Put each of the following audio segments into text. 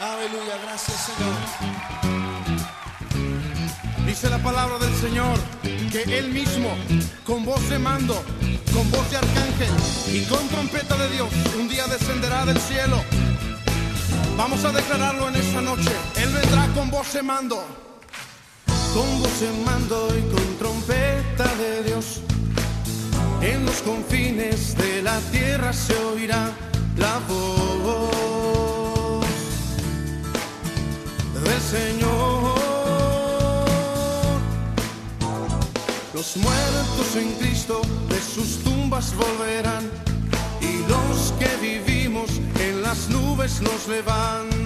Aleluya, gracias Señor. Dice la palabra del Señor que Él mismo, con voz de mando, con voz de arcángel y con trompeta de Dios, un día descenderá del cielo. Vamos a declararlo en esta noche. Él vendrá con voz de mando. Con voz de mando y con trompeta de Dios. En los confines de la tierra se oirá la voz del Señor. Los muertos en Cristo de sus tumbas volverán y los que vivimos en las nubes nos levantarán.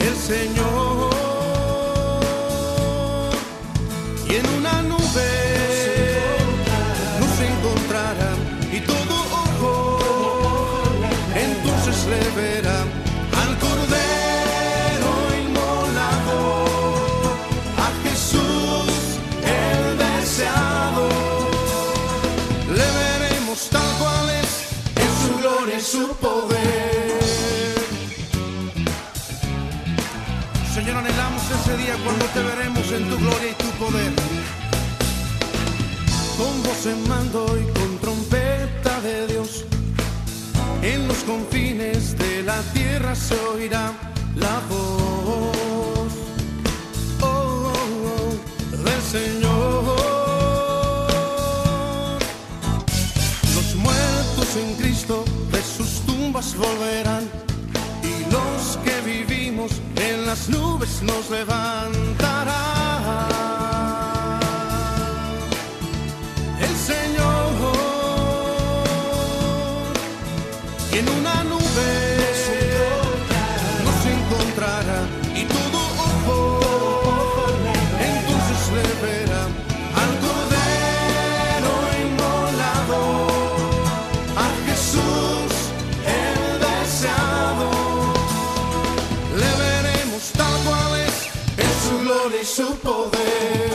El Señor y en una cuando te veremos en tu gloria y tu poder. Con voz en mando y con trompeta de Dios, en los confines de la tierra se oirá la voz oh, oh, del Señor. Los muertos en Cristo de sus tumbas volverán y los que vivimos en las nubes nos levantarán. Poder.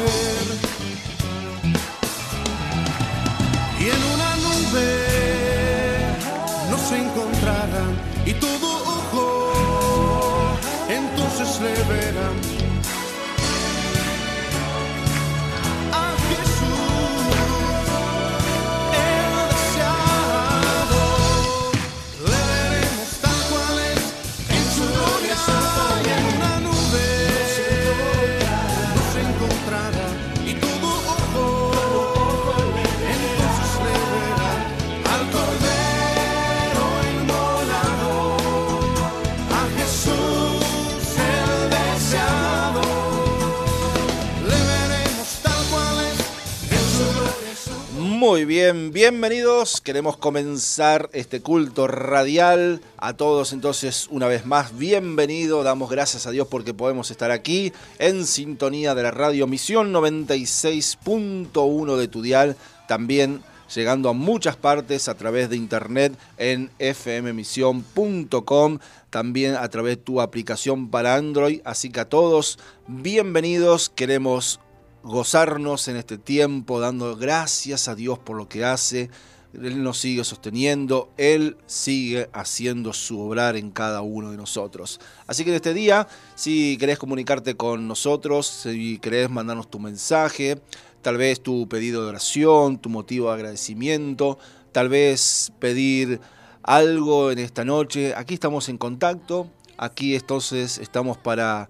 Muy bien, bienvenidos. Queremos comenzar este culto radial. A todos entonces una vez más, bienvenido. Damos gracias a Dios porque podemos estar aquí en sintonía de la radio Misión 96.1 de tu dial. También llegando a muchas partes a través de internet en fmmission.com, también a través de tu aplicación para Android. Así que a todos, bienvenidos. Queremos gozarnos en este tiempo, dando gracias a Dios por lo que hace. Él nos sigue sosteniendo, Él sigue haciendo su obrar en cada uno de nosotros. Así que en este día, si querés comunicarte con nosotros, si querés mandarnos tu mensaje, tal vez tu pedido de oración, tu motivo de agradecimiento, tal vez pedir algo en esta noche, aquí estamos en contacto, aquí entonces estamos para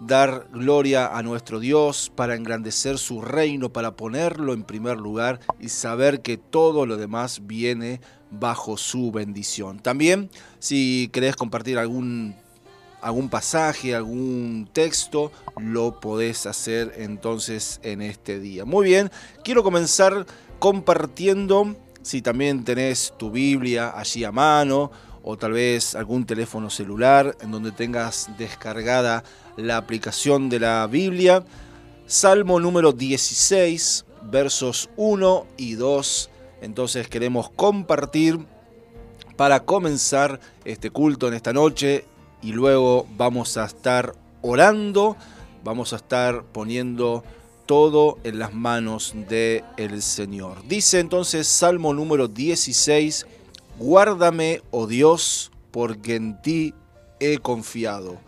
dar gloria a nuestro Dios, para engrandecer su reino, para ponerlo en primer lugar y saber que todo lo demás viene bajo su bendición. También, si querés compartir algún, algún pasaje, algún texto, lo podés hacer entonces en este día. Muy bien, quiero comenzar compartiendo, si también tenés tu Biblia allí a mano, o tal vez algún teléfono celular en donde tengas descargada la aplicación de la Biblia. Salmo número 16, versos 1 y 2. Entonces queremos compartir para comenzar este culto en esta noche y luego vamos a estar orando, vamos a estar poniendo todo en las manos del el Señor. Dice entonces Salmo número 16, Guárdame, oh Dios, porque en ti he confiado.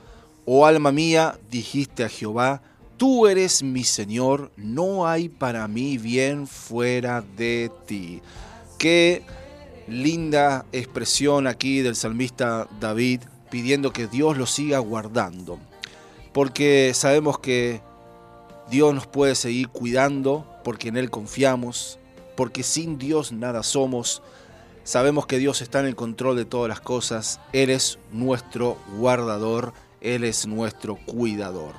Oh alma mía, dijiste a Jehová, tú eres mi Señor, no hay para mí bien fuera de ti. Qué linda expresión aquí del salmista David pidiendo que Dios lo siga guardando. Porque sabemos que Dios nos puede seguir cuidando, porque en Él confiamos, porque sin Dios nada somos. Sabemos que Dios está en el control de todas las cosas. Él es nuestro guardador, Él es nuestro cuidador.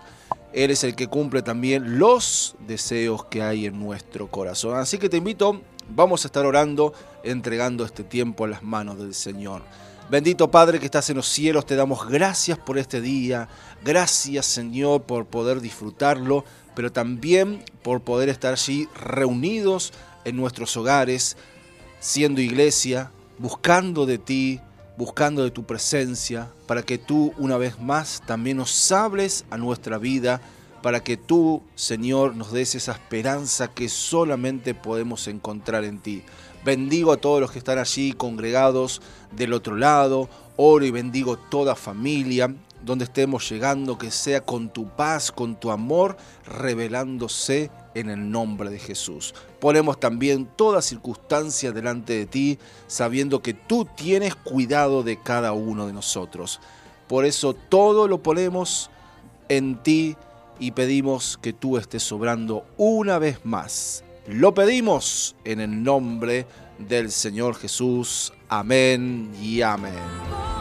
Él es el que cumple también los deseos que hay en nuestro corazón. Así que te invito, vamos a estar orando, entregando este tiempo a las manos del Señor. Bendito Padre que estás en los cielos, te damos gracias por este día. Gracias Señor por poder disfrutarlo, pero también por poder estar allí reunidos en nuestros hogares, siendo iglesia, buscando de ti, buscando de tu presencia, para que tú una vez más también nos hables a nuestra vida, para que tú, Señor, nos des esa esperanza que solamente podemos encontrar en ti. Bendigo a todos los que están allí congregados del otro lado. Oro y bendigo toda familia donde estemos llegando, que sea con tu paz, con tu amor, revelándose en el nombre de Jesús. Ponemos también toda circunstancia delante de ti, sabiendo que tú tienes cuidado de cada uno de nosotros. Por eso todo lo ponemos en ti y pedimos que tú estés sobrando una vez más. Lo pedimos en el nombre del Señor Jesús. Amén y amén.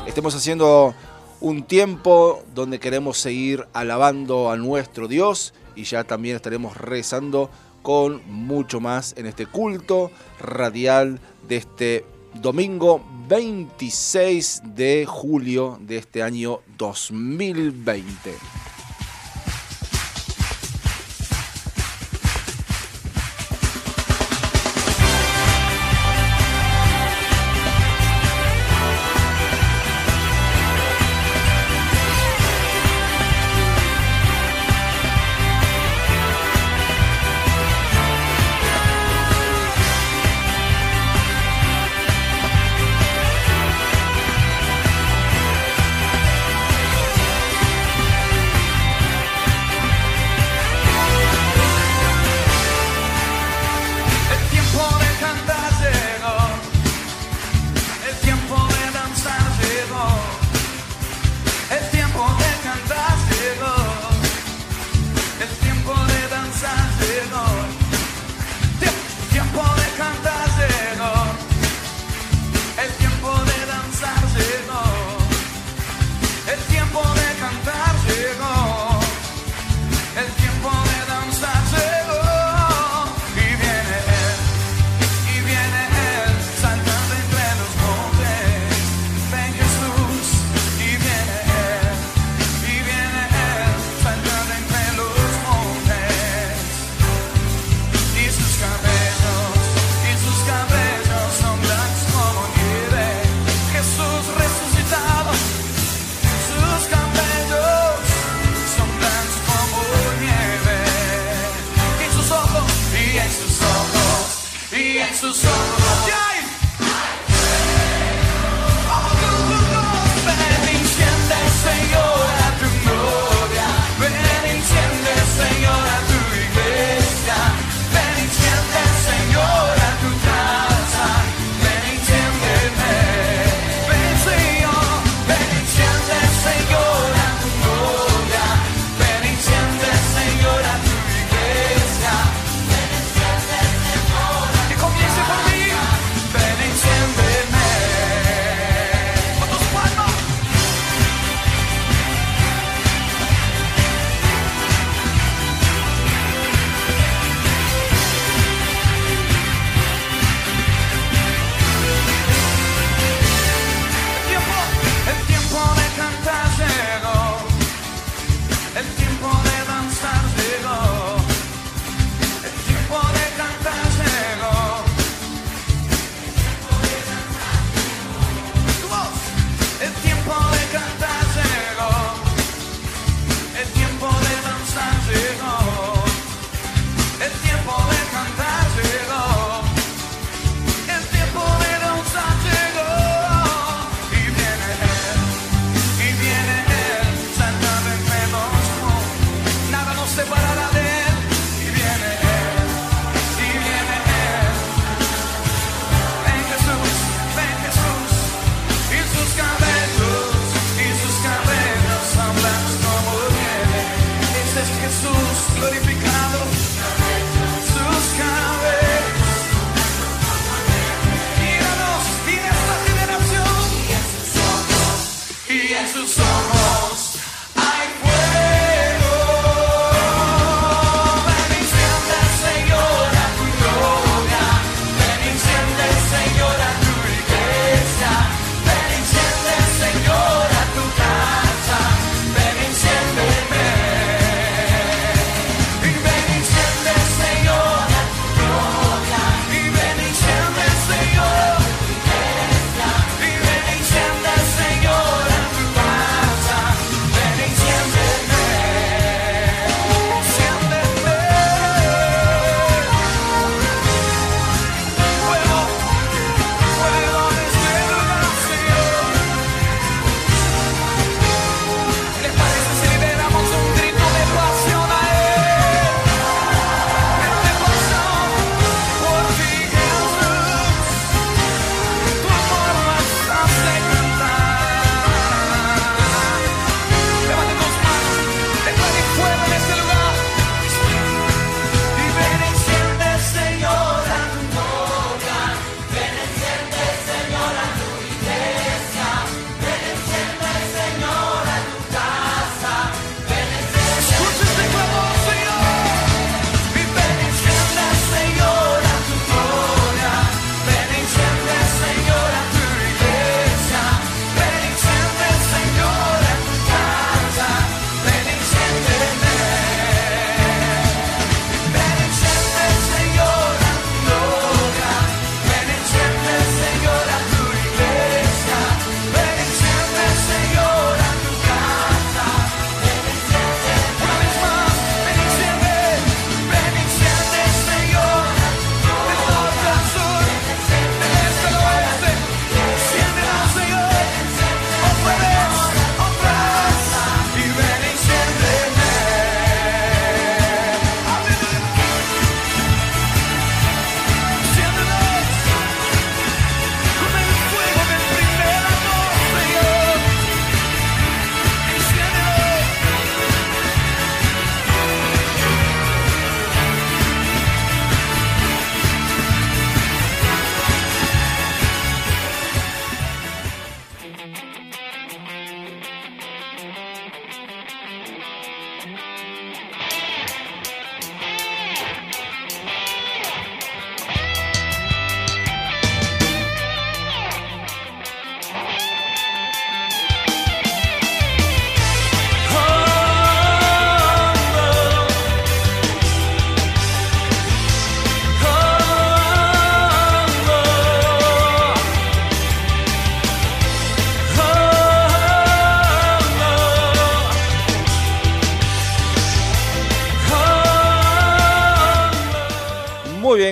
Estemos haciendo un tiempo donde queremos seguir alabando a nuestro Dios y ya también estaremos rezando con mucho más en este culto radial de este domingo 26 de julio de este año 2020.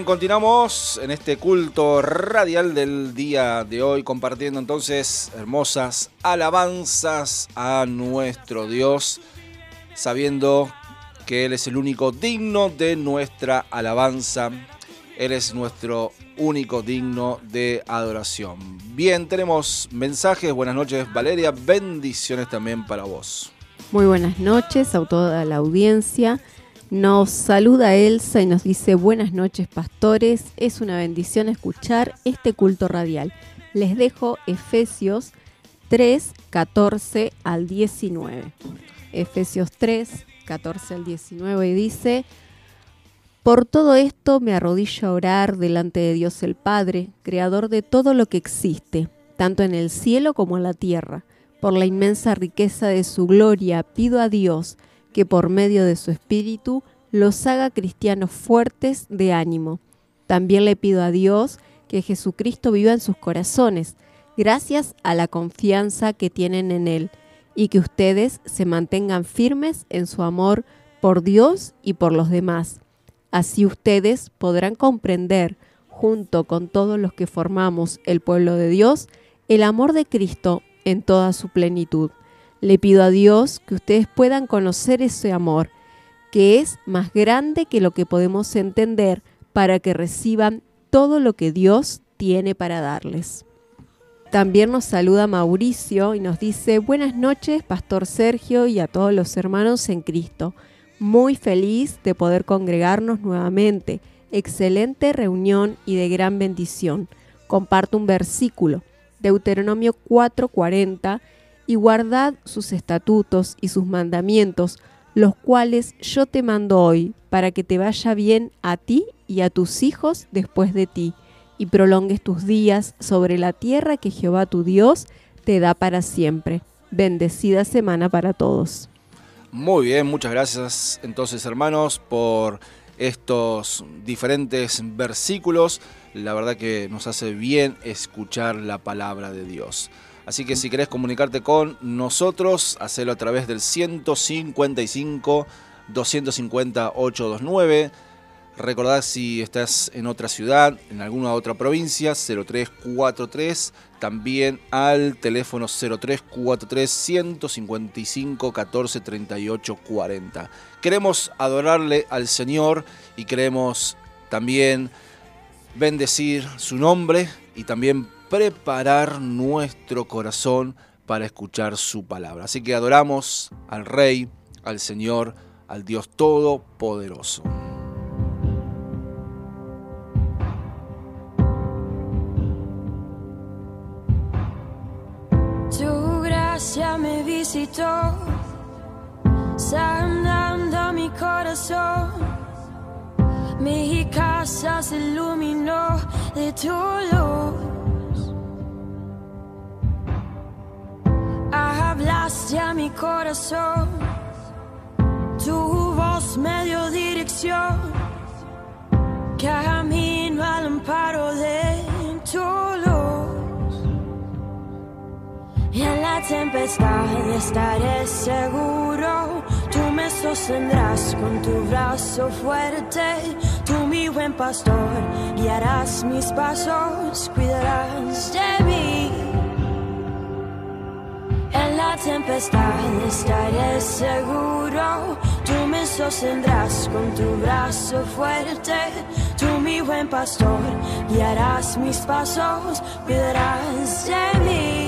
Continuamos en este culto radial del día de hoy, compartiendo entonces hermosas alabanzas a nuestro Dios, sabiendo que Él es el único digno de nuestra alabanza. Él es nuestro único digno de adoración. Bien, tenemos mensajes. Buenas noches, Valeria. Bendiciones también para vos. Muy buenas noches a toda la audiencia. Nos saluda Elsa y nos dice buenas noches pastores, es una bendición escuchar este culto radial. Les dejo Efesios 3, 14 al 19. Efesios 3, 14 al 19 y dice, por todo esto me arrodillo a orar delante de Dios el Padre, creador de todo lo que existe, tanto en el cielo como en la tierra. Por la inmensa riqueza de su gloria pido a Dios, que por medio de su espíritu los haga cristianos fuertes de ánimo. También le pido a Dios que Jesucristo viva en sus corazones, gracias a la confianza que tienen en Él, y que ustedes se mantengan firmes en su amor por Dios y por los demás. Así ustedes podrán comprender, junto con todos los que formamos el pueblo de Dios, el amor de Cristo en toda su plenitud. Le pido a Dios que ustedes puedan conocer ese amor, que es más grande que lo que podemos entender, para que reciban todo lo que Dios tiene para darles. También nos saluda Mauricio y nos dice, buenas noches, Pastor Sergio y a todos los hermanos en Cristo. Muy feliz de poder congregarnos nuevamente. Excelente reunión y de gran bendición. Comparto un versículo, Deuteronomio 4:40 y guardad sus estatutos y sus mandamientos, los cuales yo te mando hoy, para que te vaya bien a ti y a tus hijos después de ti, y prolongues tus días sobre la tierra que Jehová tu Dios te da para siempre. Bendecida semana para todos. Muy bien, muchas gracias entonces hermanos por estos diferentes versículos. La verdad que nos hace bien escuchar la palabra de Dios. Así que si querés comunicarte con nosotros, hacelo a través del 155 250 829. Recordad si estás en otra ciudad, en alguna otra provincia, 0343, también al teléfono 0343 155 14 38 40. Queremos adorarle al Señor y queremos también bendecir su nombre y también preparar nuestro corazón para escuchar su palabra. Así que adoramos al Rey, al Señor, al Dios Todopoderoso. Tu gracia me visitó, sanando mi corazón. Mi casa se iluminó de tu luz. Hablaste a mi corazón, tu voz me dio dirección. Camino al amparo de tu luz. Y en la tempestad estaré seguro. Tú me sostendrás con tu brazo fuerte. Tú, mi buen pastor, guiarás mis pasos, cuidarás de mí. Tempestad estaré seguro. Tú me sostendrás con tu brazo fuerte. Tú, mi buen pastor, guiarás mis pasos, cuidarás de mí.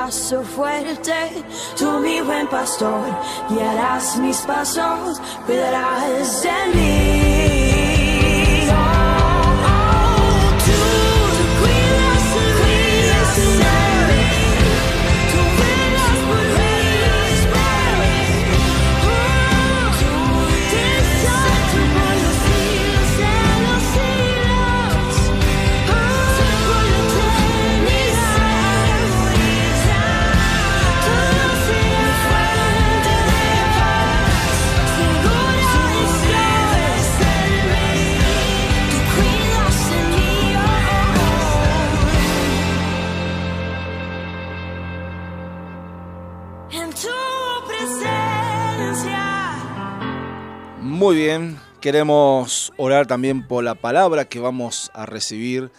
Con tu brazo fuerte. Tú, mi buen pastor, guiarás mis pasos, cuidarás de mí. Muy bien, queremos orar también por la palabra que vamos a recibir.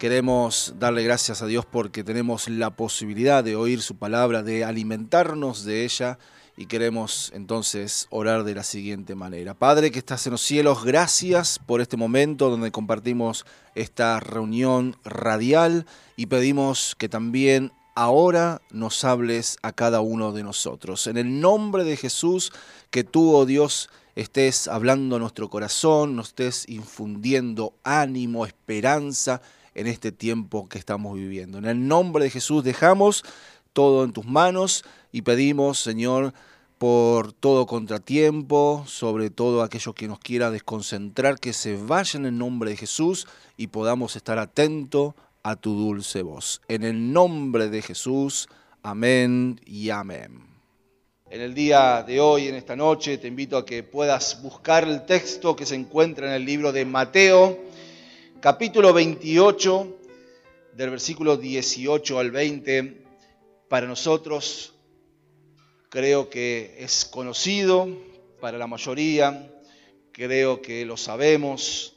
Queremos darle gracias a Dios porque tenemos la posibilidad de oír su palabra, de alimentarnos de ella y queremos entonces orar de la siguiente manera. Padre que estás en los cielos, gracias por este momento donde compartimos esta reunión radial y pedimos que también ahora nos hables a cada uno de nosotros. En el nombre de Jesús, que tú, oh Dios, estés hablando nuestro corazón, nos estés infundiendo ánimo, esperanza en este tiempo que estamos viviendo. En el nombre de Jesús dejamos todo en tus manos y pedimos, Señor, por todo contratiempo, sobre todo aquello que nos quiera desconcentrar, que se vaya en el nombre de Jesús y podamos estar atentos a tu dulce voz. En el nombre de Jesús, amén y amén. En el día de hoy, en esta noche, te invito a que puedas buscar el texto que se encuentra en el libro de Mateo, capítulo 28, del versículo 18 al 20. Para nosotros creo que es conocido, para la mayoría, creo que lo sabemos.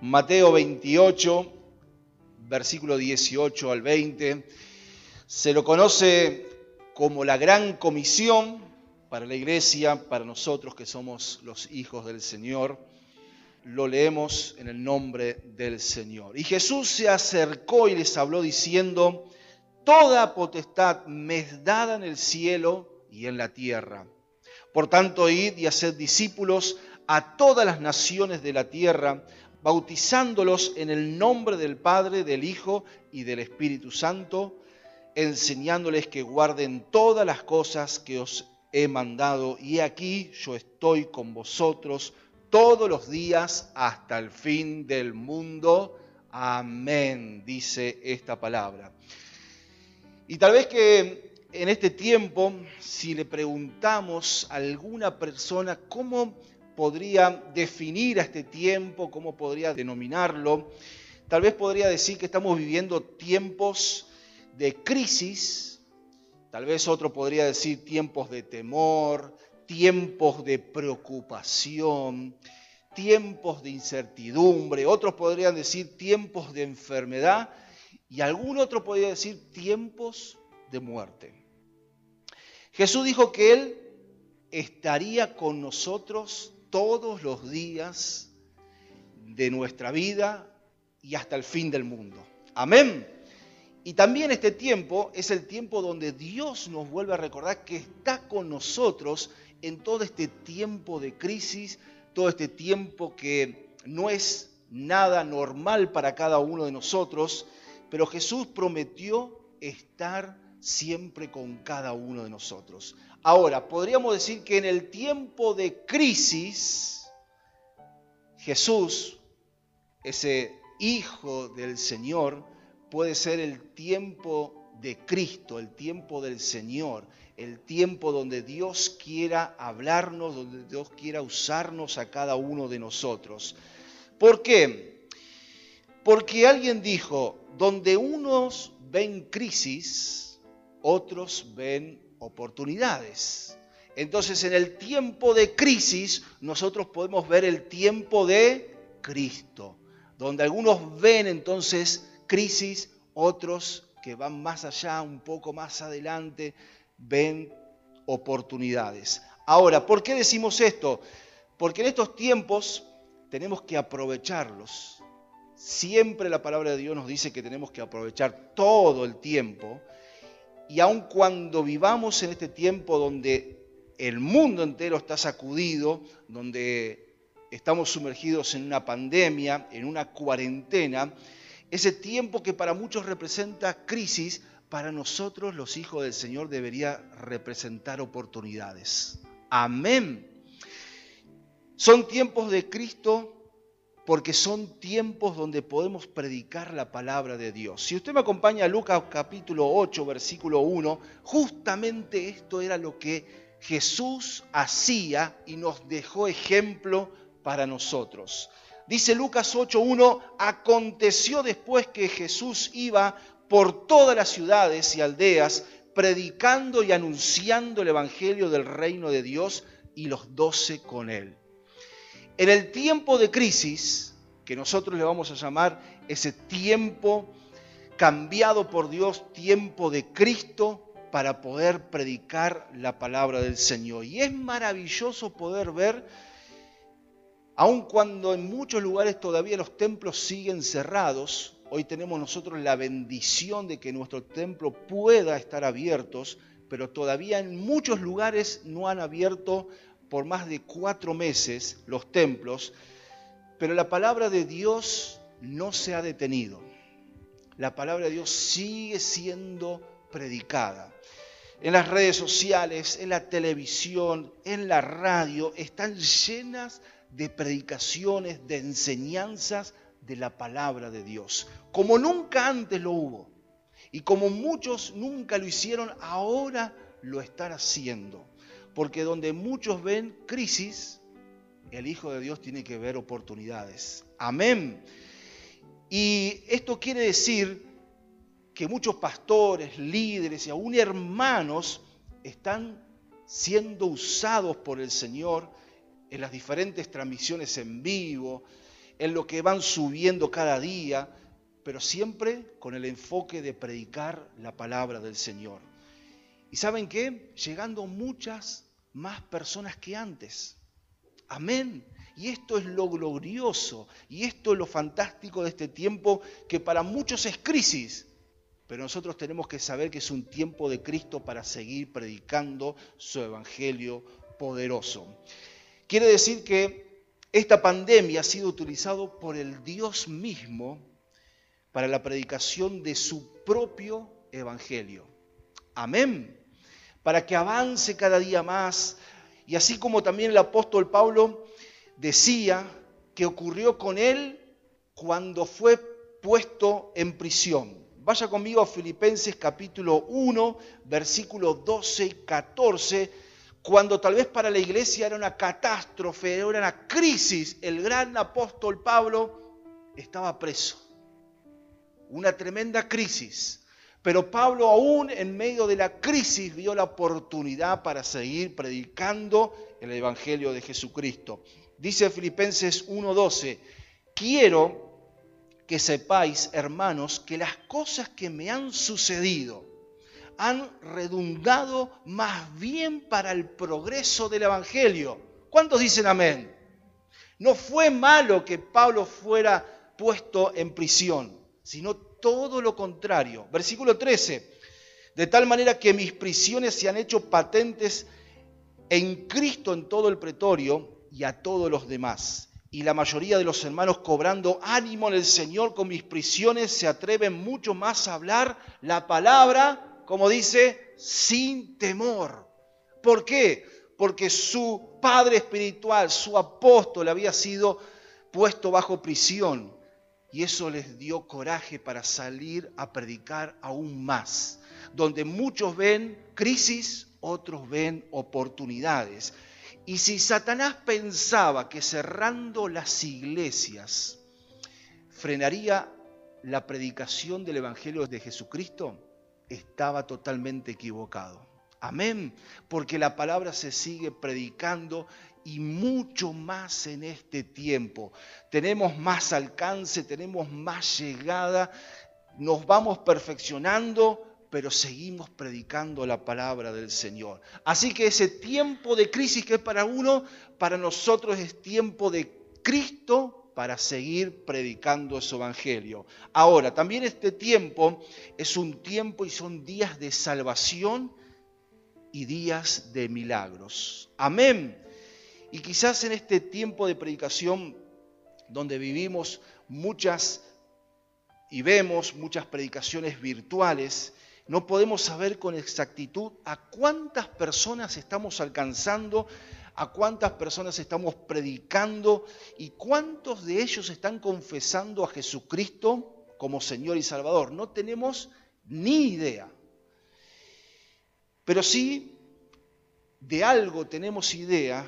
Mateo 28, versículo 18 al 20, se lo conoce como la gran comisión para la iglesia, para nosotros que somos los hijos del Señor. Lo leemos en el nombre del Señor. Y Jesús se acercó y les habló diciendo, Toda potestad me es dada en el cielo y en la tierra. Por tanto, id y haced discípulos a todas las naciones de la tierra, bautizándolos en el nombre del Padre, del Hijo y del Espíritu Santo, enseñándoles que guarden todas las cosas que os he mandado. Y aquí yo estoy con vosotros todos los días hasta el fin del mundo. Amén, dice esta palabra. Y tal vez que en este tiempo, si le preguntamos a alguna persona cómo podría definir a este tiempo, cómo podría denominarlo, tal vez podría decir que estamos viviendo tiempos de crisis, tal vez otro podría decir tiempos de temor, tiempos de preocupación, tiempos de incertidumbre, otros podrían decir tiempos de enfermedad y algún otro podría decir tiempos de muerte. Jesús dijo que Él estaría con nosotros todos los días de nuestra vida y hasta el fin del mundo. Amén. Y también este tiempo es el tiempo donde Dios nos vuelve a recordar que está con nosotros en todo este tiempo de crisis, todo este tiempo que no es nada normal para cada uno de nosotros, pero Jesús prometió estar siempre con cada uno de nosotros. Ahora, podríamos decir que en el tiempo de crisis, Jesús, ese Hijo del Señor, puede ser el tiempo de Cristo, el tiempo del Señor, el tiempo donde Dios quiera hablarnos, donde Dios quiera usarnos a cada uno de nosotros. ¿Por qué? Porque alguien dijo, donde unos ven crisis, otros ven oportunidades. Entonces en el tiempo de crisis nosotros podemos ver el tiempo de Cristo, donde algunos ven entonces crisis, otros que van más allá, un poco más adelante, ven oportunidades. Ahora, ¿por qué decimos esto? Porque en estos tiempos tenemos que aprovecharlos. Siempre la palabra de Dios nos dice que tenemos que aprovechar todo el tiempo. Y aun cuando vivamos en este tiempo donde el mundo entero está sacudido, donde estamos sumergidos en una pandemia, en una cuarentena, ese tiempo que para muchos representa crisis, para nosotros los hijos del Señor debería representar oportunidades. Amén. Son tiempos de Cristo porque son tiempos donde podemos predicar la palabra de Dios. Si usted me acompaña a Lucas capítulo 8, versículo 1, justamente esto era lo que Jesús hacía y nos dejó ejemplo para nosotros. Dice Lucas 8.1, aconteció después que Jesús iba por todas las ciudades y aldeas predicando y anunciando el Evangelio del reino de Dios y los doce con él. En el tiempo de crisis, que nosotros le vamos a llamar ese tiempo cambiado por Dios, tiempo de Cristo, para poder predicar la palabra del Señor. Y es maravilloso poder ver, aun cuando en muchos lugares todavía los templos siguen cerrados, hoy tenemos nosotros la bendición de que nuestro templo pueda estar abiertos, pero todavía en muchos lugares no han abierto por más de cuatro meses los templos, pero la palabra de Dios no se ha detenido. La palabra de Dios sigue siendo predicada en las redes sociales, en la televisión, en la radio, están llenas de predicaciones, de enseñanzas de la palabra de Dios, como nunca antes lo hubo. Y como muchos nunca lo hicieron, ahora lo están haciendo. Porque donde muchos ven crisis, el Hijo de Dios tiene que ver oportunidades. Amén. Y esto quiere decir que muchos pastores, líderes y aún hermanos están siendo usados por el Señor en las diferentes transmisiones en vivo, en lo que van subiendo cada día, pero siempre con el enfoque de predicar la palabra del Señor. ¿Y saben qué? Llegando muchas más personas que antes. Amén. Y esto es lo glorioso, y esto es lo fantástico de este tiempo que para muchos es crisis, pero nosotros tenemos que saber que es un tiempo de Cristo para seguir predicando su evangelio poderoso. Quiere decir que esta pandemia ha sido utilizado por el Dios mismo para la predicación de su propio evangelio. Amén. Para que avance cada día más. Y así como también el apóstol Pablo decía que ocurrió con él cuando fue puesto en prisión. Vaya conmigo a Filipenses capítulo 1, versículos 12 y 14, cuando tal vez para la iglesia era una catástrofe, era una crisis, el gran apóstol Pablo estaba preso. Una tremenda crisis. Pero Pablo aún en medio de la crisis vio la oportunidad para seguir predicando el Evangelio de Jesucristo. Dice Filipenses 1:12, quiero que sepáis, hermanos, que las cosas que me han sucedido han redundado más bien para el progreso del Evangelio. ¿Cuántos dicen amén? No fue malo que Pablo fuera puesto en prisión, sino todo lo contrario. Versículo 13. De tal manera que mis prisiones se han hecho patentes en Cristo en todo el pretorio y a todos los demás y la mayoría de los hermanos cobrando ánimo en el Señor con mis prisiones se atreven mucho más a hablar la palabra, como dice, sin temor. ¿Por qué? Porque su padre espiritual, su apóstol había sido puesto bajo prisión y eso les dio coraje para salir a predicar aún más. Donde muchos ven crisis, otros ven oportunidades. Y si Satanás pensaba que cerrando las iglesias frenaría la predicación del Evangelio de Jesucristo, estaba totalmente equivocado. Amén, porque la palabra se sigue predicando y mucho más en este tiempo. Tenemos más alcance, tenemos más llegada, nos vamos perfeccionando pero seguimos predicando la palabra del Señor. Así que ese tiempo de crisis que es para uno, para nosotros es tiempo de Cristo para seguir predicando su evangelio. Ahora, también este tiempo es un tiempo y son días de salvación y días de milagros. Amén. Y quizás en este tiempo de predicación donde vivimos muchas y vemos muchas predicaciones virtuales, no podemos saber con exactitud a cuántas personas estamos alcanzando, a cuántas personas estamos predicando y cuántos de ellos están confesando a Jesucristo como Señor y Salvador. No tenemos ni idea. Pero sí, de algo tenemos idea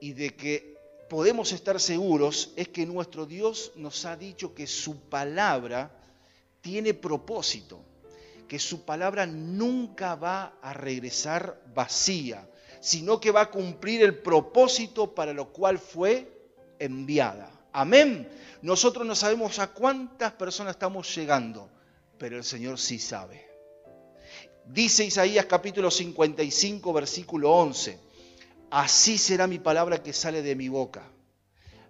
y de que podemos estar seguros es que nuestro Dios nos ha dicho que su palabra tiene propósito que su palabra nunca va a regresar vacía, sino que va a cumplir el propósito para lo cual fue enviada. Amén. Nosotros no sabemos a cuántas personas estamos llegando, pero el Señor sí sabe. Dice Isaías capítulo 55, versículo 11, así será mi palabra que sale de mi boca.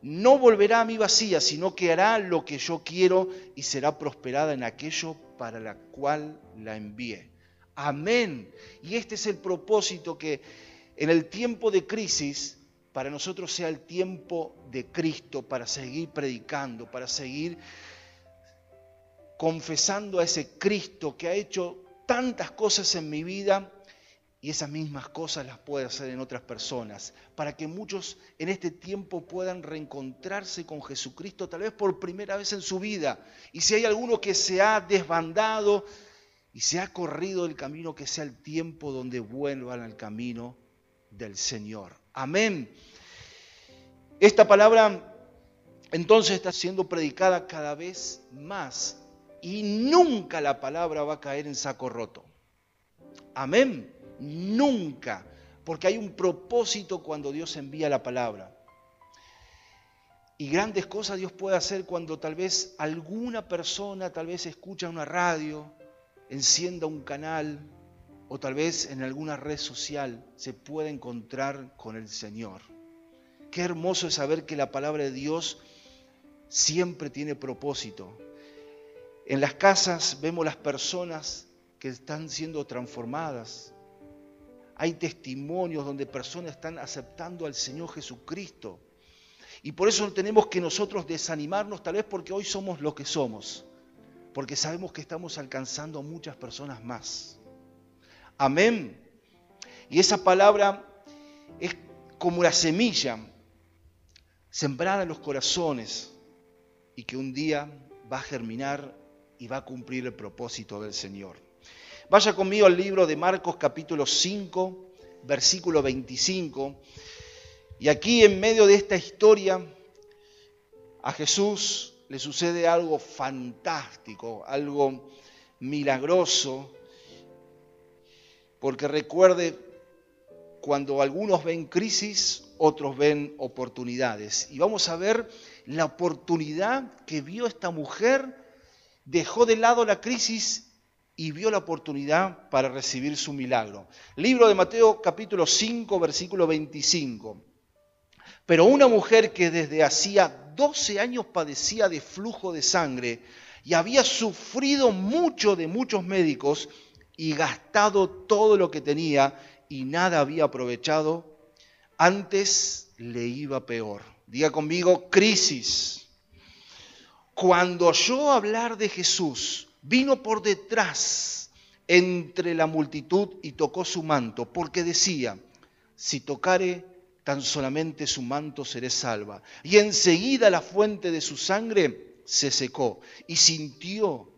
No volverá a mí vacía, sino que hará lo que yo quiero y será prosperada en aquello para la cual la envié. Amén. Y este es el propósito que en el tiempo de crisis para nosotros sea el tiempo de Cristo para seguir predicando, para seguir confesando a ese Cristo que ha hecho tantas cosas en mi vida y esas mismas cosas las puede hacer en otras personas, para que muchos en este tiempo puedan reencontrarse con Jesucristo, tal vez por primera vez en su vida. Y si hay alguno que se ha desbandado y se ha corrido el camino, que sea el tiempo donde vuelvan al camino del Señor. Amén. Esta palabra entonces está siendo predicada cada vez más y nunca la palabra va a caer en saco roto. Amén. Nunca. Porque hay un propósito cuando Dios envía la palabra. Y grandes cosas Dios puede hacer cuando tal vez alguna persona tal vez escucha una radio, encienda un canal o tal vez en alguna red social se pueda encontrar con el Señor. Qué hermoso es saber que la palabra de Dios siempre tiene propósito. En las casas vemos las personas que están siendo transformadas. Hay testimonios donde personas están aceptando al Señor Jesucristo. Y por eso tenemos que nosotros desanimarnos, tal vez porque hoy somos lo que somos, porque sabemos que estamos alcanzando a muchas personas más. Amén. Y esa palabra es como la semilla sembrada en los corazones y que un día va a germinar y va a cumplir el propósito del Señor. Vaya conmigo al libro de Marcos capítulo 5, versículo 25. Y aquí en medio de esta historia a Jesús le sucede algo fantástico, algo milagroso, porque recuerde, cuando algunos ven crisis, otros ven oportunidades. Y vamos a ver la oportunidad que vio esta mujer, dejó de lado la crisis y vio la oportunidad para recibir su milagro. Libro de Mateo capítulo 5, versículo 25. Pero una mujer que desde hacía 12 años padecía de flujo de sangre y había sufrido mucho de muchos médicos y gastado todo lo que tenía y nada había aprovechado, antes le iba peor. Diga conmigo, crisis. Cuando oyó hablar de Jesús, vino por detrás entre la multitud y tocó su manto, porque decía, si tocare tan solamente su manto seré salva. Y enseguida la fuente de su sangre se secó y sintió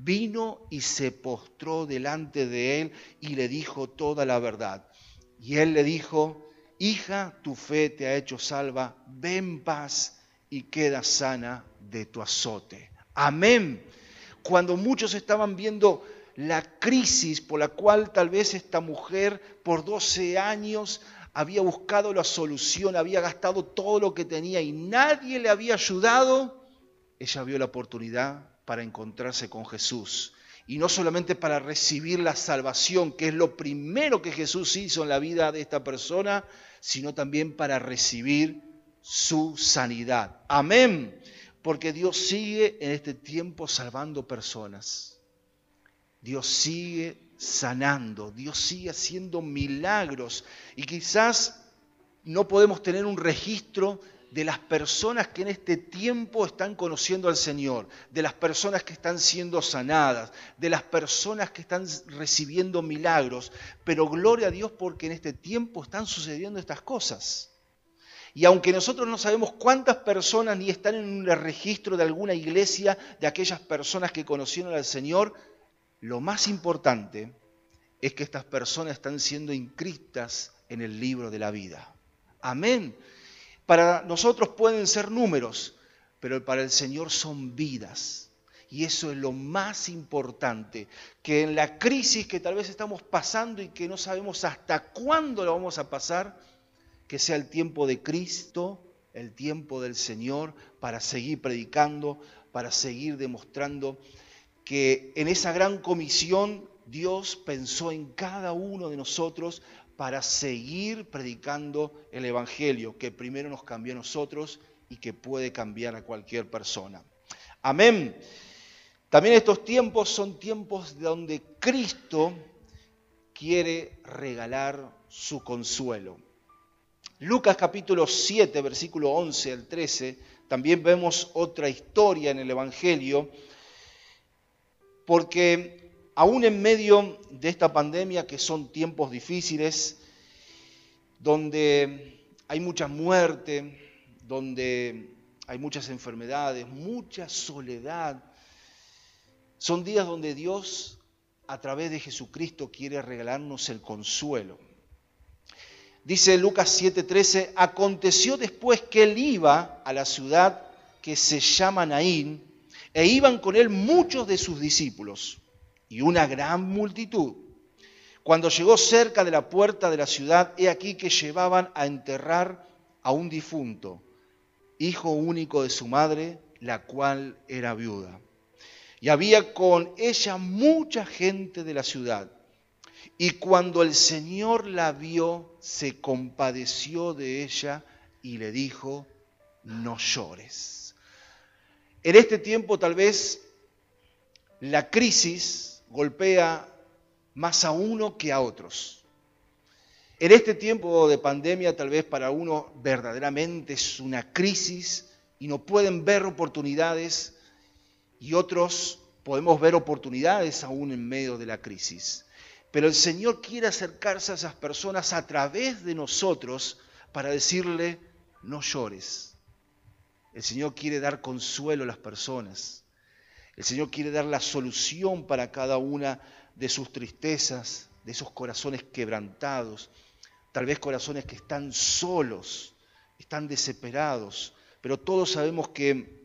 vino y se postró delante de él y le dijo toda la verdad. Y él le dijo, hija, tu fe te ha hecho salva, ven paz y queda sana de tu azote. Amén. Cuando muchos estaban viendo la crisis por la cual tal vez esta mujer por 12 años había buscado la solución, había gastado todo lo que tenía y nadie le había ayudado, ella vio la oportunidad para encontrarse con Jesús. Y no solamente para recibir la salvación, que es lo primero que Jesús hizo en la vida de esta persona, sino también para recibir su sanidad. Amén. Porque Dios sigue en este tiempo salvando personas. Dios sigue sanando, Dios sigue haciendo milagros. Y quizás no podemos tener un registro de las personas que en este tiempo están conociendo al Señor, de las personas que están siendo sanadas, de las personas que están recibiendo milagros. Pero gloria a Dios porque en este tiempo están sucediendo estas cosas. Y aunque nosotros no sabemos cuántas personas ni están en un registro de alguna iglesia de aquellas personas que conocieron al Señor, lo más importante es que estas personas están siendo inscritas en el libro de la vida. Amén. Para nosotros pueden ser números, pero para el Señor son vidas. Y eso es lo más importante, que en la crisis que tal vez estamos pasando y que no sabemos hasta cuándo la vamos a pasar, que sea el tiempo de Cristo, el tiempo del Señor, para seguir predicando, para seguir demostrando que en esa gran comisión Dios pensó en cada uno de nosotros para seguir predicando el Evangelio, que primero nos cambió a nosotros y que puede cambiar a cualquier persona. Amén. También estos tiempos son tiempos donde Cristo quiere regalar su consuelo. Lucas capítulo 7, versículo 11 al 13, también vemos otra historia en el Evangelio, porque aún en medio de esta pandemia, que son tiempos difíciles, donde hay mucha muerte, donde hay muchas enfermedades, mucha soledad, son días donde Dios, a través de Jesucristo, quiere regalarnos el consuelo. Dice Lucas 7:13, aconteció después que él iba a la ciudad que se llama Naín, e iban con él muchos de sus discípulos y una gran multitud. Cuando llegó cerca de la puerta de la ciudad, he aquí que llevaban a enterrar a un difunto, hijo único de su madre, la cual era viuda. Y había con ella mucha gente de la ciudad. Y cuando el Señor la vio, se compadeció de ella y le dijo, no llores. En este tiempo tal vez la crisis golpea más a uno que a otros. En este tiempo de pandemia tal vez para uno verdaderamente es una crisis y no pueden ver oportunidades y otros podemos ver oportunidades aún en medio de la crisis. Pero el Señor quiere acercarse a esas personas a través de nosotros para decirle, no llores. El Señor quiere dar consuelo a las personas. El Señor quiere dar la solución para cada una de sus tristezas, de esos corazones quebrantados, tal vez corazones que están solos, están desesperados, pero todos sabemos que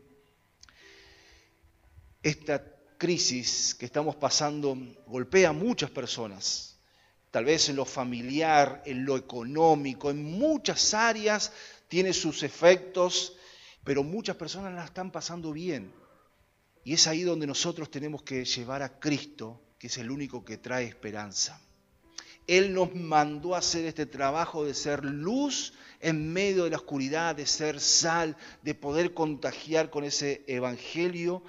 esta crisis que estamos pasando golpea a muchas personas, tal vez en lo familiar, en lo económico, en muchas áreas tiene sus efectos, pero muchas personas la están pasando bien. Y es ahí donde nosotros tenemos que llevar a Cristo, que es el único que trae esperanza. Él nos mandó a hacer este trabajo de ser luz en medio de la oscuridad, de ser sal, de poder contagiar con ese evangelio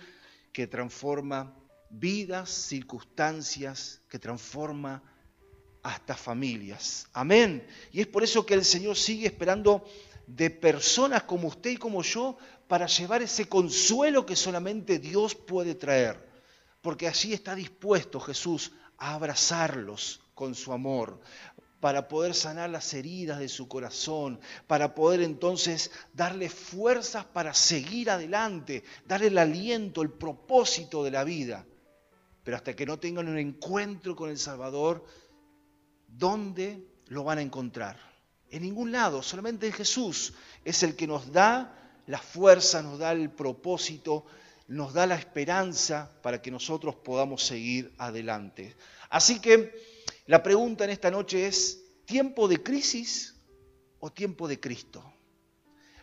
que transforma vidas, circunstancias, que transforma hasta familias. Amén. Y es por eso que el Señor sigue esperando de personas como usted y como yo para llevar ese consuelo que solamente Dios puede traer. Porque allí está dispuesto Jesús a abrazarlos con su amor, para poder sanar las heridas de su corazón, para poder entonces darle fuerzas para seguir adelante, darle el aliento, el propósito de la vida. Pero hasta que no tengan un encuentro con el Salvador, ¿dónde lo van a encontrar? En ningún lado, solamente en Jesús es el que nos da la fuerza, nos da el propósito, nos da la esperanza para que nosotros podamos seguir adelante. Así que la pregunta en esta noche es, ¿tiempo de crisis o tiempo de Cristo?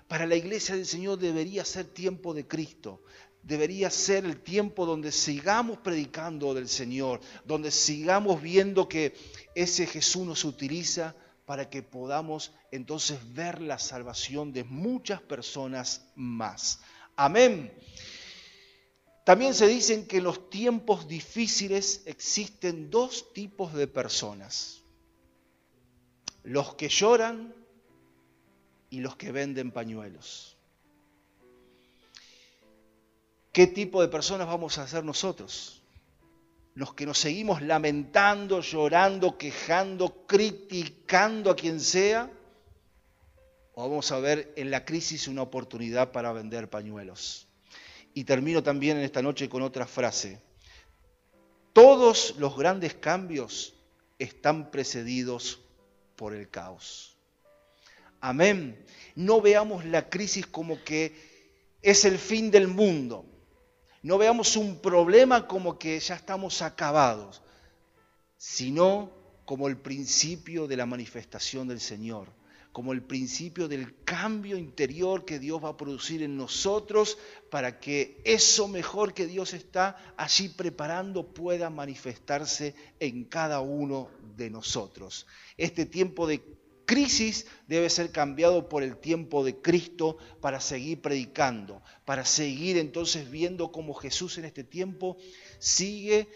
Para la iglesia del Señor debería ser tiempo de Cristo, debería ser el tiempo donde sigamos predicando del Señor, donde sigamos viendo que ese Jesús nos utiliza para que podamos entonces ver la salvación de muchas personas más. Amén. También se dicen que en los tiempos difíciles existen dos tipos de personas. Los que lloran y los que venden pañuelos. ¿Qué tipo de personas vamos a ser nosotros? Los que nos seguimos lamentando, llorando, quejando, criticando a quien sea, vamos a ver en la crisis una oportunidad para vender pañuelos. Y termino también en esta noche con otra frase. Todos los grandes cambios están precedidos por el caos. Amén. No veamos la crisis como que es el fin del mundo. No veamos un problema como que ya estamos acabados, sino como el principio de la manifestación del Señor, como el principio del cambio interior que Dios va a producir en nosotros para que eso mejor que Dios está allí preparando pueda manifestarse en cada uno de nosotros. Este tiempo de crisis debe ser cambiado por el tiempo de Cristo para seguir predicando, para seguir entonces viendo cómo Jesús en este tiempo sigue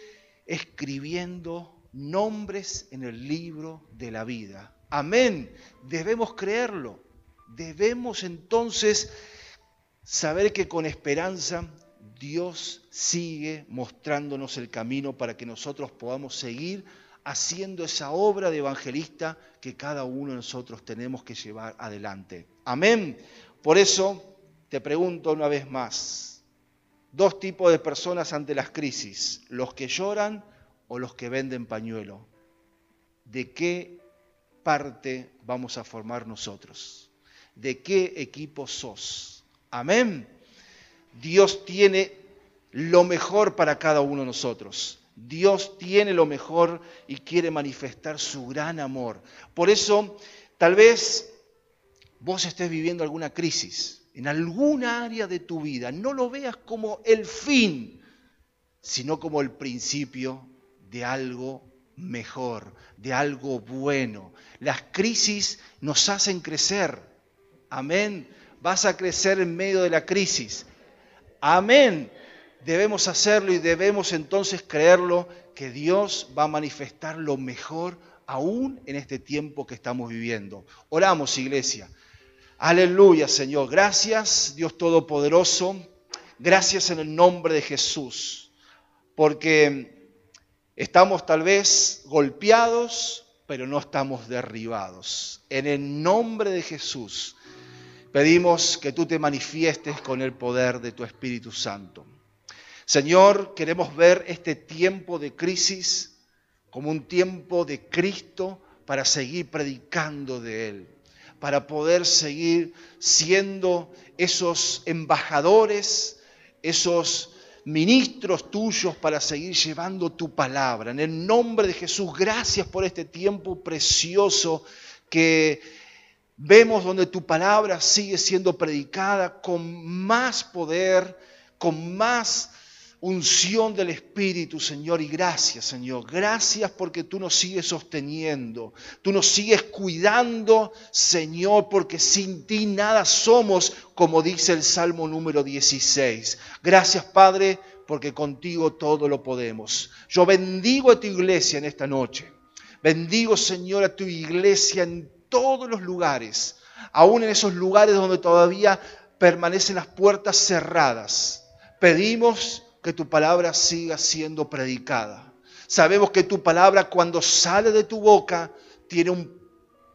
escribiendo nombres en el libro de la vida. Amén. Debemos creerlo. Debemos entonces saber que con esperanza Dios sigue mostrándonos el camino para que nosotros podamos seguir haciendo esa obra de evangelista que cada uno de nosotros tenemos que llevar adelante. Amén. Por eso te pregunto una vez más, dos tipos de personas ante las crisis, los que lloran o los que venden pañuelo. ¿De qué parte vamos a formar nosotros? ¿De qué equipo sos? Amén. Dios tiene lo mejor para cada uno de nosotros. Dios tiene lo mejor y quiere manifestar su gran amor. Por eso, tal vez vos estés viviendo alguna crisis en alguna área de tu vida. No lo veas como el fin, sino como el principio de algo mejor, de algo bueno. Las crisis nos hacen crecer. Amén. Vas a crecer en medio de la crisis. Amén debemos hacerlo y debemos entonces creerlo que Dios va a manifestar lo mejor aún en este tiempo que estamos viviendo. Oramos, iglesia. Aleluya, Señor. Gracias, Dios Todopoderoso. Gracias en el nombre de Jesús. Porque estamos tal vez golpeados, pero no estamos derribados. En el nombre de Jesús pedimos que tú te manifiestes con el poder de tu Espíritu Santo. Señor, queremos ver este tiempo de crisis como un tiempo de Cristo para seguir predicando de Él, para poder seguir siendo esos embajadores, esos ministros tuyos para seguir llevando tu palabra. En el nombre de Jesús, gracias por este tiempo precioso que vemos donde tu palabra sigue siendo predicada con más poder, con más unción del Espíritu, Señor, y gracias, Señor. Gracias porque tú nos sigues sosteniendo, tú nos sigues cuidando, Señor, porque sin ti nada somos, como dice el Salmo número 16. Gracias, Padre, porque contigo todo lo podemos. Yo bendigo a tu iglesia en esta noche. Bendigo, Señor, a tu iglesia en todos los lugares, aún en esos lugares donde todavía permanecen las puertas cerradas. Pedimos que tu palabra siga siendo predicada. Sabemos que tu palabra cuando sale de tu boca tiene un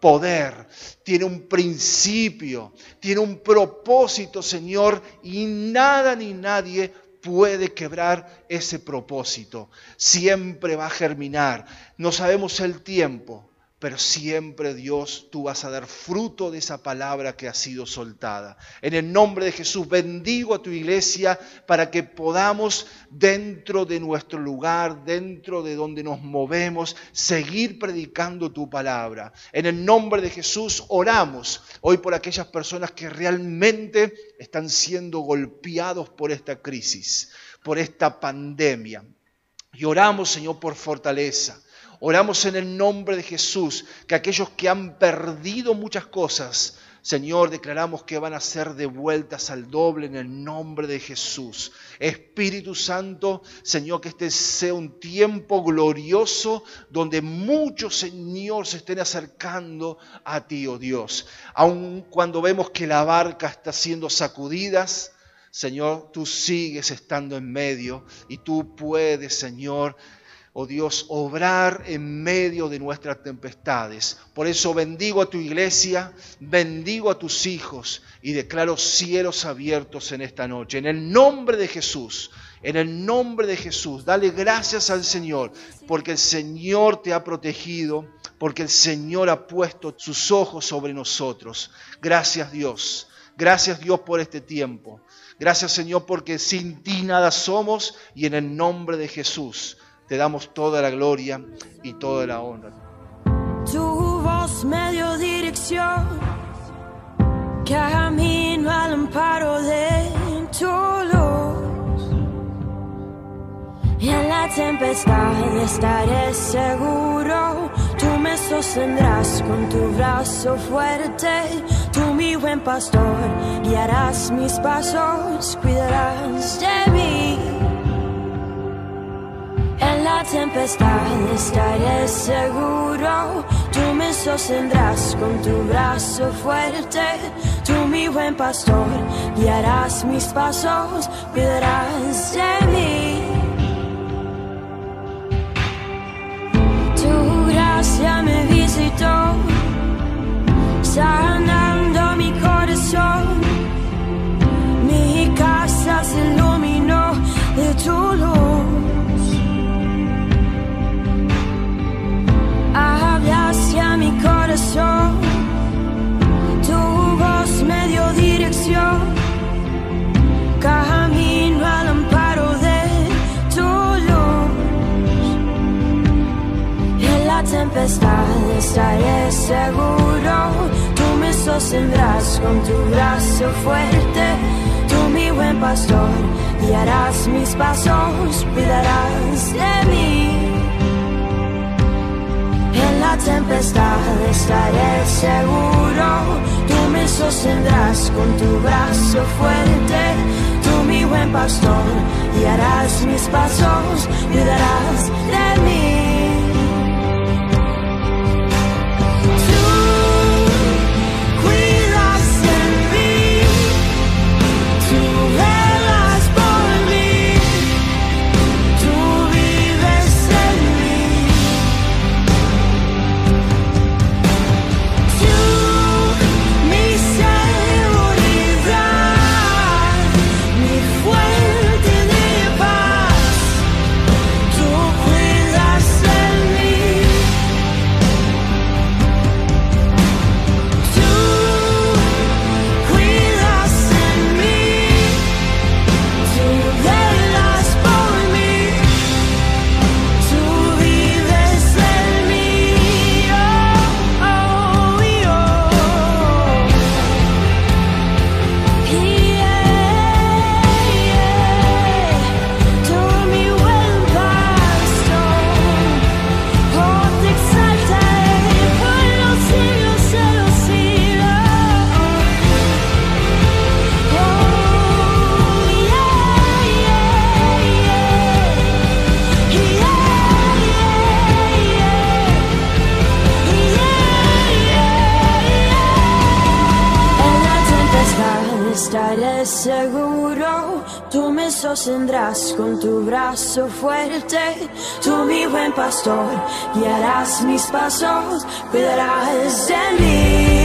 poder, tiene un principio, tiene un propósito, Señor, y nada ni nadie puede quebrar ese propósito. Siempre va a germinar. No sabemos el tiempo, pero siempre Dios, tú vas a dar fruto de esa palabra que ha sido soltada. En el nombre de Jesús, bendigo a tu iglesia para que podamos dentro de nuestro lugar, dentro de donde nos movemos, seguir predicando tu palabra. En el nombre de Jesús oramos hoy por aquellas personas que realmente están siendo golpeados por esta crisis, por esta pandemia. Y oramos, Señor, por fortaleza Oramos en el nombre de Jesús, que aquellos que han perdido muchas cosas Señor, declaramos que van a ser devueltas al doble en el nombre de Jesús. Espíritu Santo, Señor, que este sea un tiempo glorioso donde muchos, Señor, se estén acercando a ti, oh Dios. Aun cuando vemos que la barca está siendo sacudidas, Señor, tú sigues estando en medio y tú puedes, Señor, oh Dios, obrar en medio de nuestras tempestades. Por eso bendigo a tu iglesia, bendigo a tus hijos y declaro cielos abiertos en esta noche. En el nombre de Jesús, en el nombre de Jesús, dale gracias al Señor, porque el Señor te ha protegido, porque el Señor ha puesto sus ojos sobre nosotros. Gracias Dios, gracias Dios por este tiempo. Gracias Señor porque sin ti nada somos y en el nombre de Jesús te damos toda la gloria y toda la honra. Tu voz me dio dirección, camino al amparo de tu luz. Y en la tempestad estaré seguro, tú me sostendrás con tu brazo fuerte, tú mi buen pastor, guiarás mis pasos, cuidarás de mí. Tempestad estaré seguro, tú me sostendrás con tu brazo fuerte, tú mi buen pastor, guiarás mis pasos, cuidarás de mí. Tu gracia me visitó, sanando mi corazón, mi casa se iluminó de tu luz. Tu voz me dio dirección, camino al amparo de tu luz. En la tempestad estaré seguro, tú me sostendrás con tu brazo fuerte, tú mi buen pastor, guiarás mis pasos, cuidarás de mí. La tempestad estaré seguro, tú me sostendrás con tu brazo fuerte, tú mi buen pastor, guiarás mis pasos, cuidarás de mí. Tu brazo fuerte, tú mi buen pastor, guiarás mis pasos, cuidarás de mí.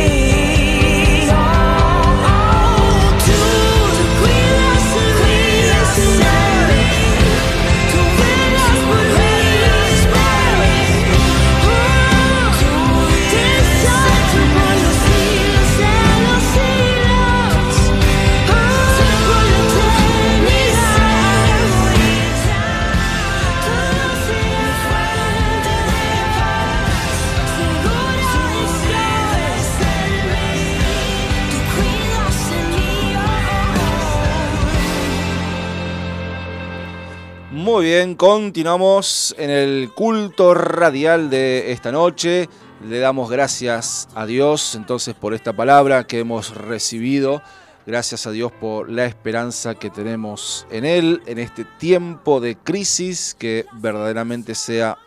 Continuamos en el culto radial de esta noche. Le damos gracias a Dios entonces por esta palabra que hemos recibido. Gracias a Dios por la esperanza que tenemos en Él, en este tiempo de crisis, que verdaderamente sea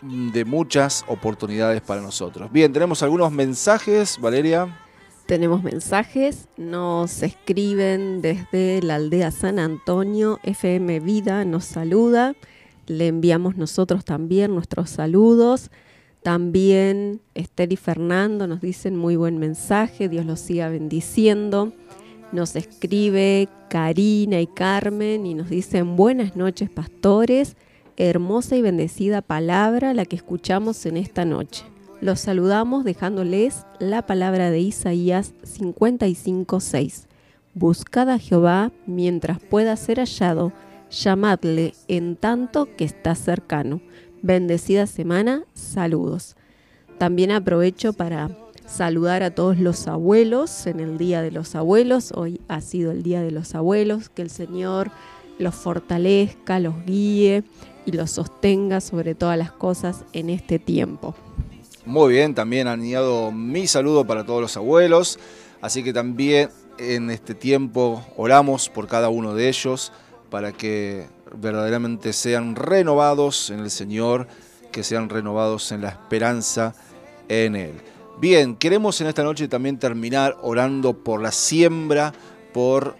de muchas oportunidades para nosotros. Bien, tenemos algunos mensajes, Valeria. Tenemos mensajes, nos escriben desde la aldea San Antonio, FM Vida nos saluda, le enviamos nosotros también nuestros saludos. También Esther y Fernando nos dicen muy buen mensaje, Dios los siga bendiciendo. Nos escribe Karina y Carmen y nos dicen buenas noches pastores, hermosa y bendecida palabra la que escuchamos en esta noche. Los saludamos dejándoles la palabra de Isaías 55:6. Buscad a Jehová mientras pueda ser hallado, llamadle en tanto que está cercano. Bendecida semana, saludos. También aprovecho para saludar a todos los abuelos en el Día de los Abuelos. Hoy ha sido el Día de los Abuelos. Que el Señor los fortalezca, los guíe y los sostenga sobre todas las cosas en este tiempo. Muy bien, también han añadido mi saludo para todos los abuelos. Así que también en este tiempo oramos por cada uno de ellos para que verdaderamente sean renovados en el Señor, que sean renovados en la esperanza en Él. Bien, queremos en esta noche también terminar orando por la siembra, por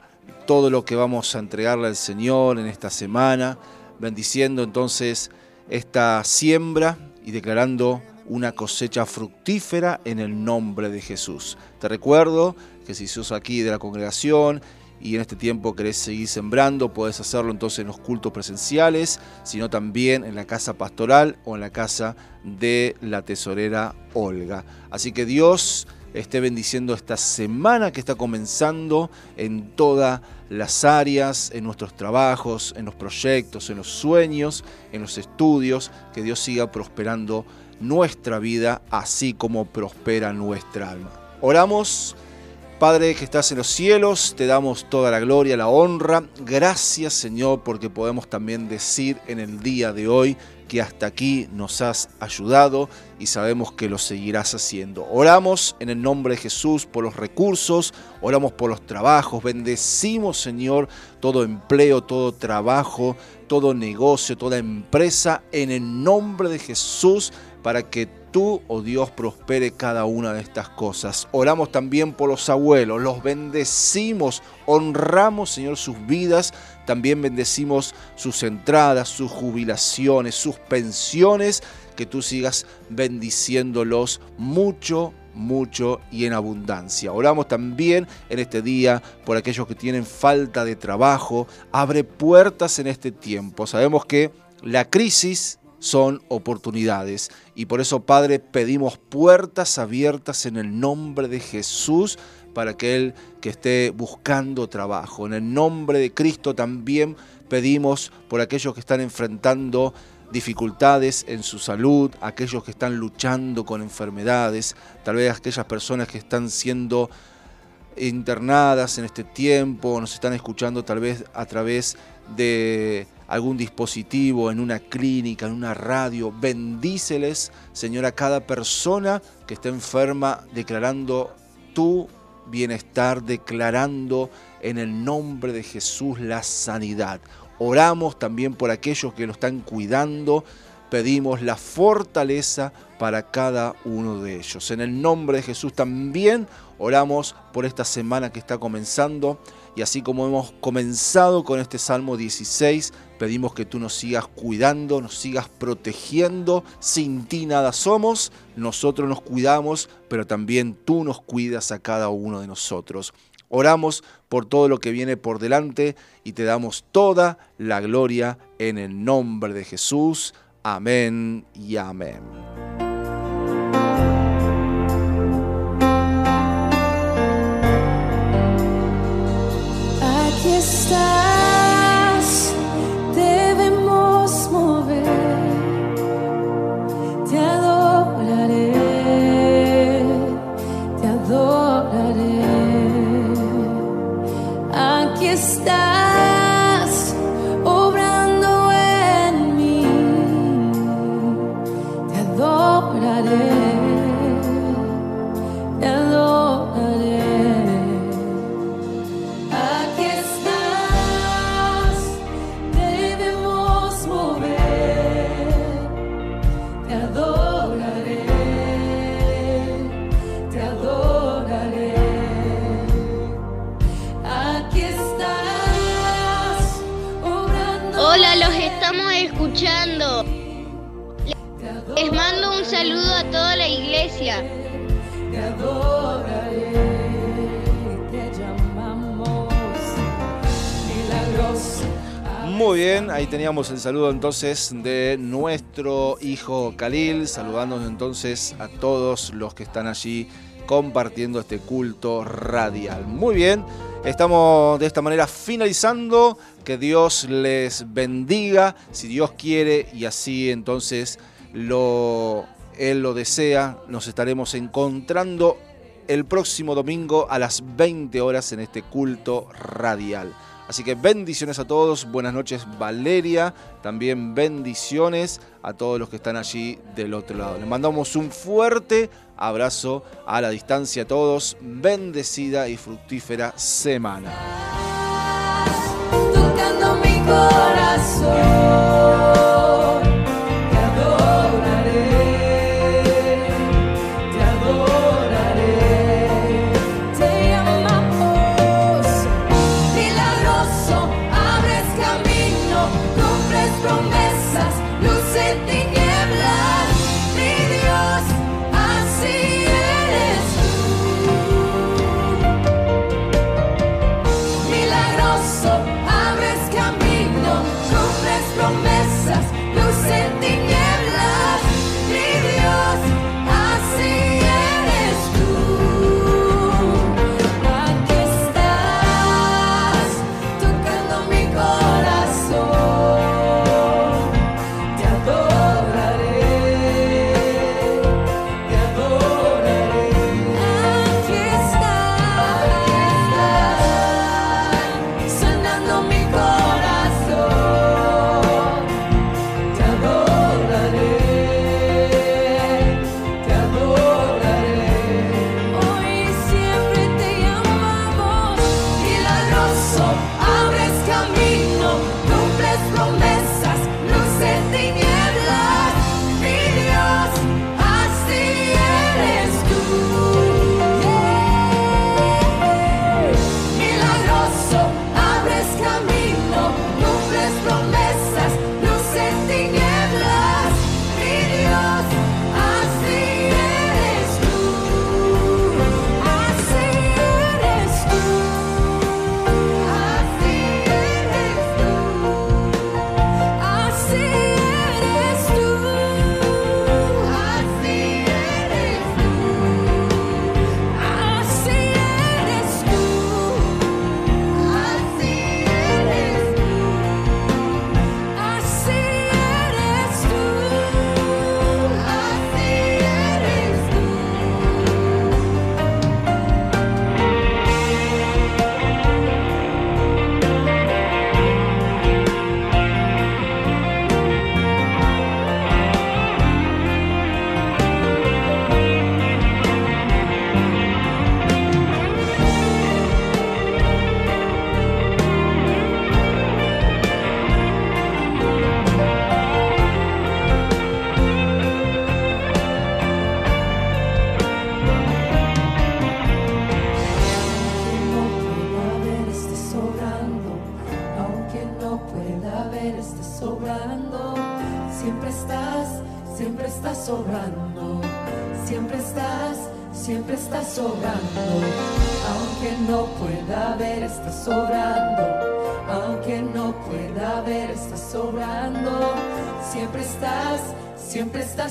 todo lo que vamos a entregarle al Señor en esta semana, bendiciendo entonces esta siembra y declarando una cosecha fructífera en el nombre de Jesús. Te recuerdo que si sos aquí de la congregación y en este tiempo querés seguir sembrando, puedes hacerlo entonces en los cultos presenciales, sino también en la casa pastoral o en la casa de la tesorera Olga. Así que Dios esté bendiciendo esta semana que está comenzando en todas las áreas, en nuestros trabajos, en los proyectos, en los sueños, en los estudios, que Dios siga prosperando nuestra vida así como prospera nuestra alma. Oramos Padre que estás en los cielos, te damos toda la gloria, la honra. Gracias Señor porque podemos también decir en el día de hoy que hasta aquí nos has ayudado y sabemos que lo seguirás haciendo. Oramos en el nombre de Jesús por los recursos, oramos por los trabajos, bendecimos Señor todo empleo, todo trabajo, todo negocio, toda empresa en el nombre de Jesús para que tú, oh Dios, prospere cada una de estas cosas. Oramos también por los abuelos, los bendecimos, honramos, Señor, sus vidas, también bendecimos sus entradas, sus jubilaciones, sus pensiones, que tú sigas bendiciéndolos mucho, mucho y en abundancia. Oramos también en este día por aquellos que tienen falta de trabajo. Abre puertas en este tiempo. Sabemos que la crisis son oportunidades. Y por eso, Padre, pedimos puertas abiertas en el nombre de Jesús para aquel que esté buscando trabajo. En el nombre de Cristo también pedimos por aquellos que están enfrentando dificultades en su salud, aquellos que están luchando con enfermedades, tal vez aquellas personas que están siendo internadas en este tiempo, nos están escuchando tal vez a través de algún dispositivo, en una clínica, en una radio. Bendíceles, Señor, a cada persona que está enferma, declarando tu bienestar, declarando en el nombre de Jesús la sanidad. Oramos también por aquellos que lo están cuidando. Pedimos la fortaleza para cada uno de ellos. En el nombre de Jesús también oramos por esta semana que está comenzando y así como hemos comenzado con este Salmo 16, pedimos que tú nos sigas cuidando, nos sigas protegiendo. Sin ti nada somos, nosotros nos cuidamos, pero también tú nos cuidas a cada uno de nosotros. Oramos por todo lo que viene por delante y te damos toda la gloria en el nombre de Jesús. Amén y amén. Te adoraré, te llamamos milagroso. Muy bien, ahí teníamos el saludo entonces de nuestro hijo Khalil, saludándonos entonces a todos los que están allí compartiendo este culto radial. Muy bien, estamos de esta manera finalizando. Que Dios les bendiga, si Dios quiere, y así entonces lo, Él lo desea. Nos estaremos encontrando el próximo domingo a las 20 horas en este culto radial. Así que bendiciones a todos, buenas noches Valeria, también bendiciones a todos los que están allí del otro lado. Les mandamos un fuerte abrazo a la distancia a todos, bendecida y fructífera semana. Tocando mi corazón.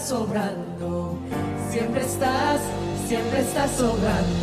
sobrando, siempre estás, siempre estás sobrando.